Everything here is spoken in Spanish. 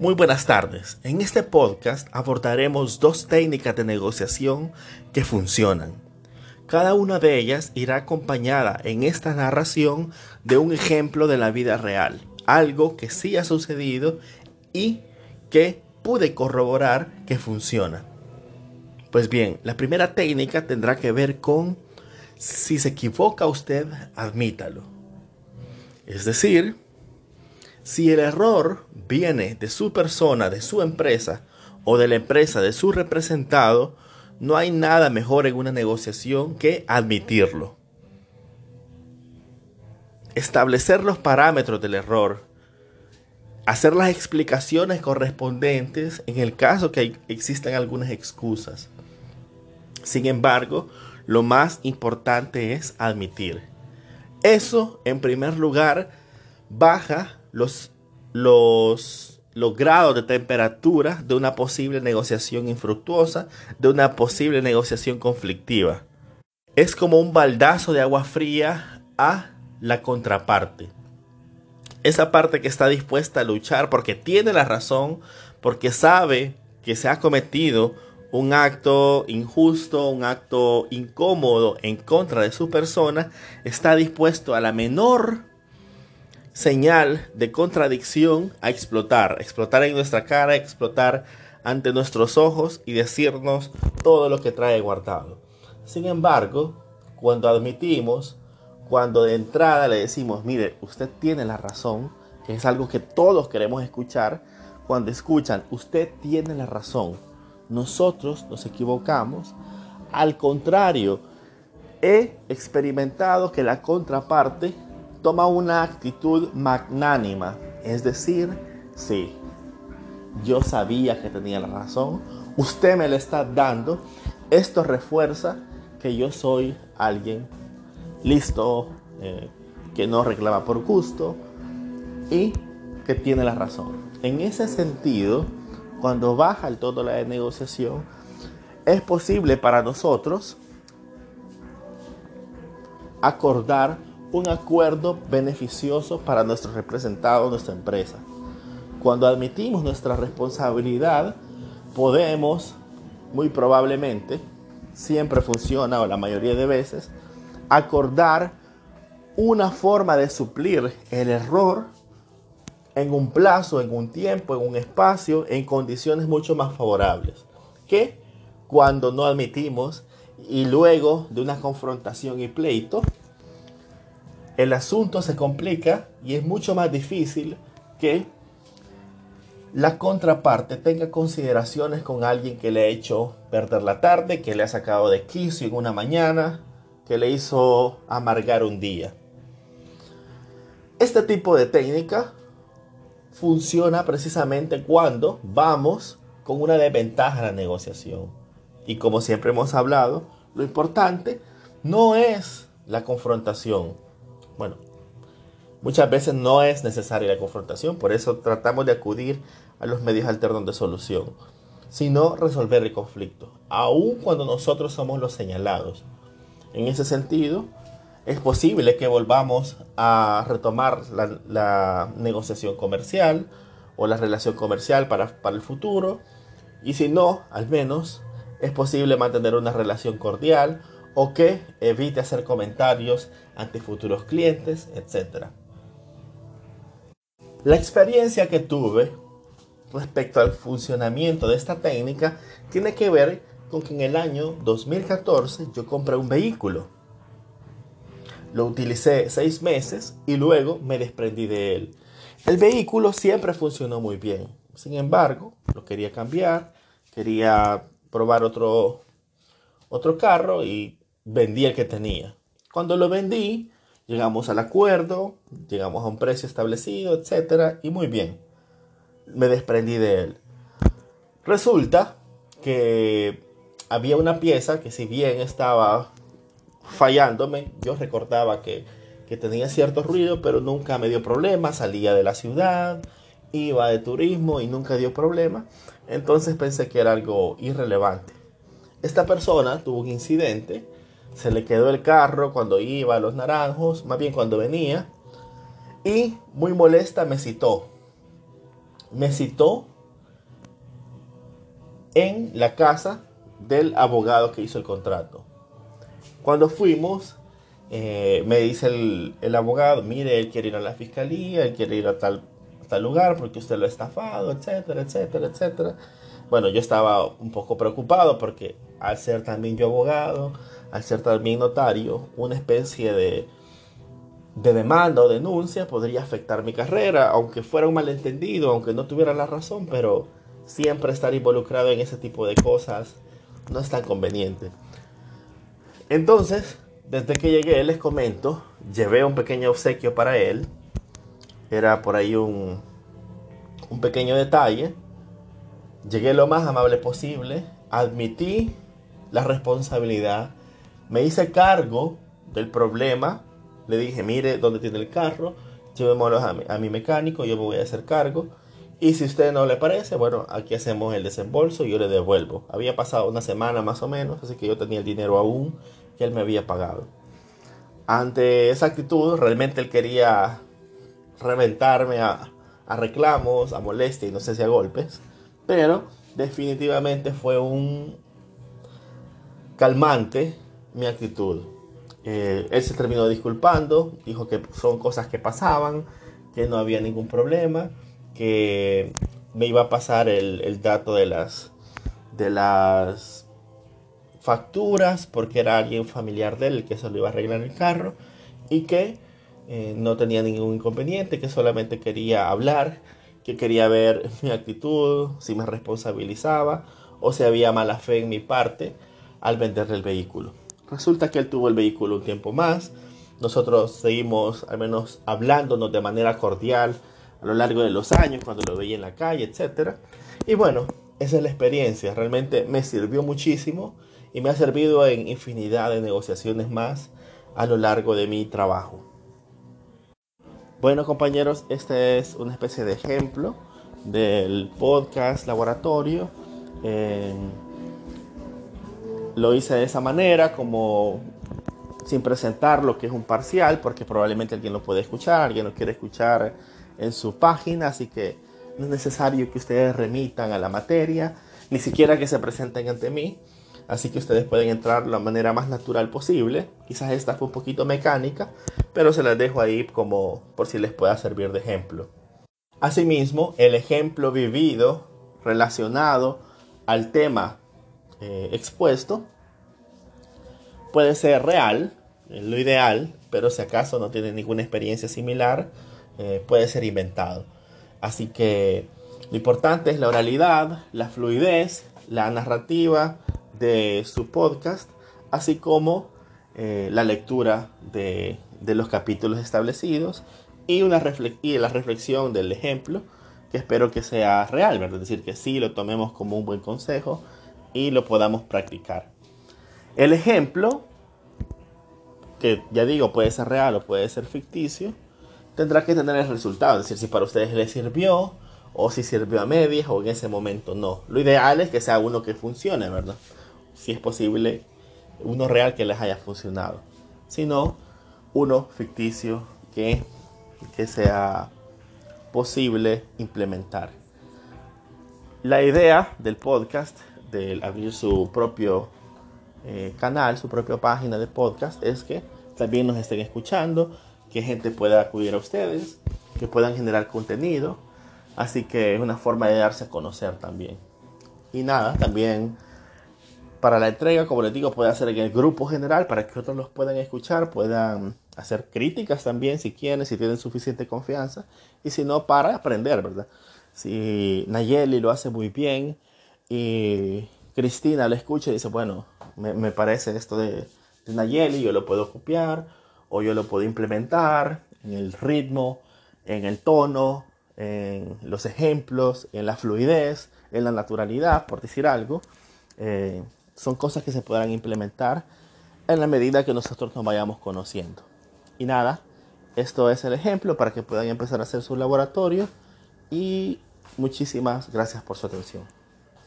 Muy buenas tardes. En este podcast abordaremos dos técnicas de negociación que funcionan. Cada una de ellas irá acompañada en esta narración de un ejemplo de la vida real, algo que sí ha sucedido y que pude corroborar que funciona. Pues bien, la primera técnica tendrá que ver con si se equivoca usted, admítalo. Es decir, si el error viene de su persona, de su empresa o de la empresa de su representado, no hay nada mejor en una negociación que admitirlo. Establecer los parámetros del error, hacer las explicaciones correspondientes en el caso que existan algunas excusas. Sin embargo, lo más importante es admitir. Eso, en primer lugar, baja los, los, los grados de temperatura de una posible negociación infructuosa, de una posible negociación conflictiva. Es como un baldazo de agua fría a la contraparte. Esa parte que está dispuesta a luchar porque tiene la razón, porque sabe que se ha cometido un acto injusto, un acto incómodo en contra de su persona, está dispuesto a la menor señal de contradicción a explotar, explotar en nuestra cara, explotar ante nuestros ojos y decirnos todo lo que trae guardado. Sin embargo, cuando admitimos, cuando de entrada le decimos, mire, usted tiene la razón, que es algo que todos queremos escuchar, cuando escuchan, usted tiene la razón, nosotros nos equivocamos, al contrario, he experimentado que la contraparte toma una actitud magnánima, es decir, sí, yo sabía que tenía la razón, usted me la está dando, esto refuerza que yo soy alguien listo, eh, que no reclama por gusto y que tiene la razón. En ese sentido, cuando baja el tono de la negociación, es posible para nosotros acordar un acuerdo beneficioso para nuestro representado, nuestra empresa. Cuando admitimos nuestra responsabilidad, podemos, muy probablemente, siempre funciona o la mayoría de veces, acordar una forma de suplir el error en un plazo, en un tiempo, en un espacio, en condiciones mucho más favorables que cuando no admitimos y luego de una confrontación y pleito el asunto se complica y es mucho más difícil que la contraparte tenga consideraciones con alguien que le ha hecho perder la tarde, que le ha sacado de quicio en una mañana, que le hizo amargar un día. Este tipo de técnica funciona precisamente cuando vamos con una desventaja en la negociación. Y como siempre hemos hablado, lo importante no es la confrontación, bueno, muchas veces no es necesaria la confrontación, por eso tratamos de acudir a los medios alternos de solución, sino resolver el conflicto, aun cuando nosotros somos los señalados. En ese sentido, es posible que volvamos a retomar la, negociación comercial o la relación comercial para, para el futuro, y si no, al menos es posible mantener una relación cordial o que evite hacer comentarios ante futuros clientes, etc. La experiencia que tuve respecto al funcionamiento de esta técnica tiene que ver con que en el año 2014 yo compré un vehículo. Lo utilicé seis meses y luego me desprendí de él. El vehículo siempre funcionó muy bien. Sin embargo, lo quería cambiar, quería probar otro, otro carro y vendí el que tenía. Cuando lo vendí, llegamos al acuerdo, llegamos a un precio establecido, etc. Y muy bien, me desprendí de él. Resulta que había una pieza que si bien estaba fallándome, yo recordaba que, que tenía cierto ruido, pero nunca me dio problema, salía de la ciudad, iba de turismo y nunca dio problema. Entonces pensé que era algo irrelevante. Esta persona tuvo un incidente se le quedó el carro cuando iba a los naranjos, más bien cuando venía, y muy molesta me citó. Me citó en la casa del abogado que hizo el contrato. Cuando fuimos, eh, me dice el, abogado, mire, él quiere ir a la fiscalía, él quiere ir a tal, tal lugar porque usted lo ha estafado, etcétera, etcétera, etcétera. Bueno, yo estaba un poco preocupado porque al ser también yo abogado, al ser también notario, una especie de, de demanda o denuncia podría afectar mi carrera, aunque fuera un malentendido, aunque no tuviera la razón, pero siempre estar involucrado en ese tipo de cosas no es tan conveniente. Entonces, desde que llegué, les comento, llevé un pequeño obsequio para él. Era por ahí un, un pequeño detalle Llegué lo más amable posible, admití la responsabilidad, me hice cargo del problema, le dije, mire dónde tiene el carro, llevémoslo a mi, mecánico, yo me voy a hacer cargo. Y si a usted no le parece, bueno, aquí hacemos el desembolso y yo le devuelvo. Había pasado una semana más o menos, así que yo tenía el dinero aún que él me había pagado. Ante esa actitud, realmente él quería reventarme a, a reclamos, a molestia y no sé si a golpes. Pero definitivamente fue un calmante mi actitud. Eh, él se terminó disculpando, dijo que son cosas que pasaban, que no había ningún problema, que me iba a pasar el, dato de las, de las facturas porque era alguien familiar de él que se lo iba a arreglar el carro y que eh, no tenía ningún inconveniente, que solamente quería hablar que quería ver mi actitud, si me responsabilizaba o si había mala fe en mi parte al venderle el vehículo. Resulta que él tuvo el vehículo un tiempo más. Nosotros seguimos al menos hablándonos de manera cordial a lo largo de los años, cuando lo veía en la calle, etc. Y bueno, esa es la experiencia. Realmente me sirvió muchísimo y me ha servido en infinidad de negociaciones más a lo largo de mi trabajo. Bueno compañeros, este es una especie de ejemplo del podcast laboratorio. Lo hice de esa manera, como sin presentar lo que es un parcial, porque probablemente alguien lo puede escuchar, alguien lo quiere escuchar en su página, así que no es necesario que ustedes remitan a la materia, ni siquiera que se presenten ante mí. Así que ustedes pueden entrar de la manera más natural posible. Quizás esta fue un poquito mecánica, pero se las dejo ahí como por si les pueda servir de ejemplo. Asimismo, el ejemplo vivido relacionado al tema eh, expuesto puede ser real, es lo ideal, pero si acaso no tiene ninguna experiencia similar, eh, puede ser inventado. Así que lo importante es la oralidad, la fluidez, la narrativa, de su podcast, así como eh, la lectura de, los capítulos establecidos y, una y la reflexión del ejemplo, que espero que sea real, ¿verdad? Es decir, que sí lo tomemos como un buen consejo y lo podamos practicar. El ejemplo, que ya digo, puede ser real o puede ser ficticio, tendrá que tener el resultado, es decir, si para ustedes les sirvió o si sirvió a medias o en ese momento no. Lo ideal es que sea uno que funcione, ¿verdad? si es posible, uno real que les haya funcionado, sino uno ficticio que, que sea posible implementar. La idea del podcast, de abrir su propio eh, canal, su propia página de podcast, es que también nos estén escuchando, que gente pueda acudir a ustedes, que puedan generar contenido. Así que es una forma de darse a conocer también. Y nada, también para la entrega, como les digo, puede hacer en el grupo general para que otros los puedan escuchar, puedan hacer críticas también si quieren, si tienen suficiente confianza, y si no, para aprender, ¿verdad? Si Nayeli lo hace muy bien y Cristina lo escucha y dice, bueno, me, parece esto de, de Nayeli, yo lo puedo copiar o yo lo puedo implementar en el ritmo, en el tono, en los ejemplos, en la fluidez, en la naturalidad, por decir algo. Eh, son cosas que se podrán implementar en la medida que nosotros nos vayamos conociendo. Y nada, esto es el ejemplo para que puedan empezar a hacer su laboratorio y muchísimas gracias por su atención.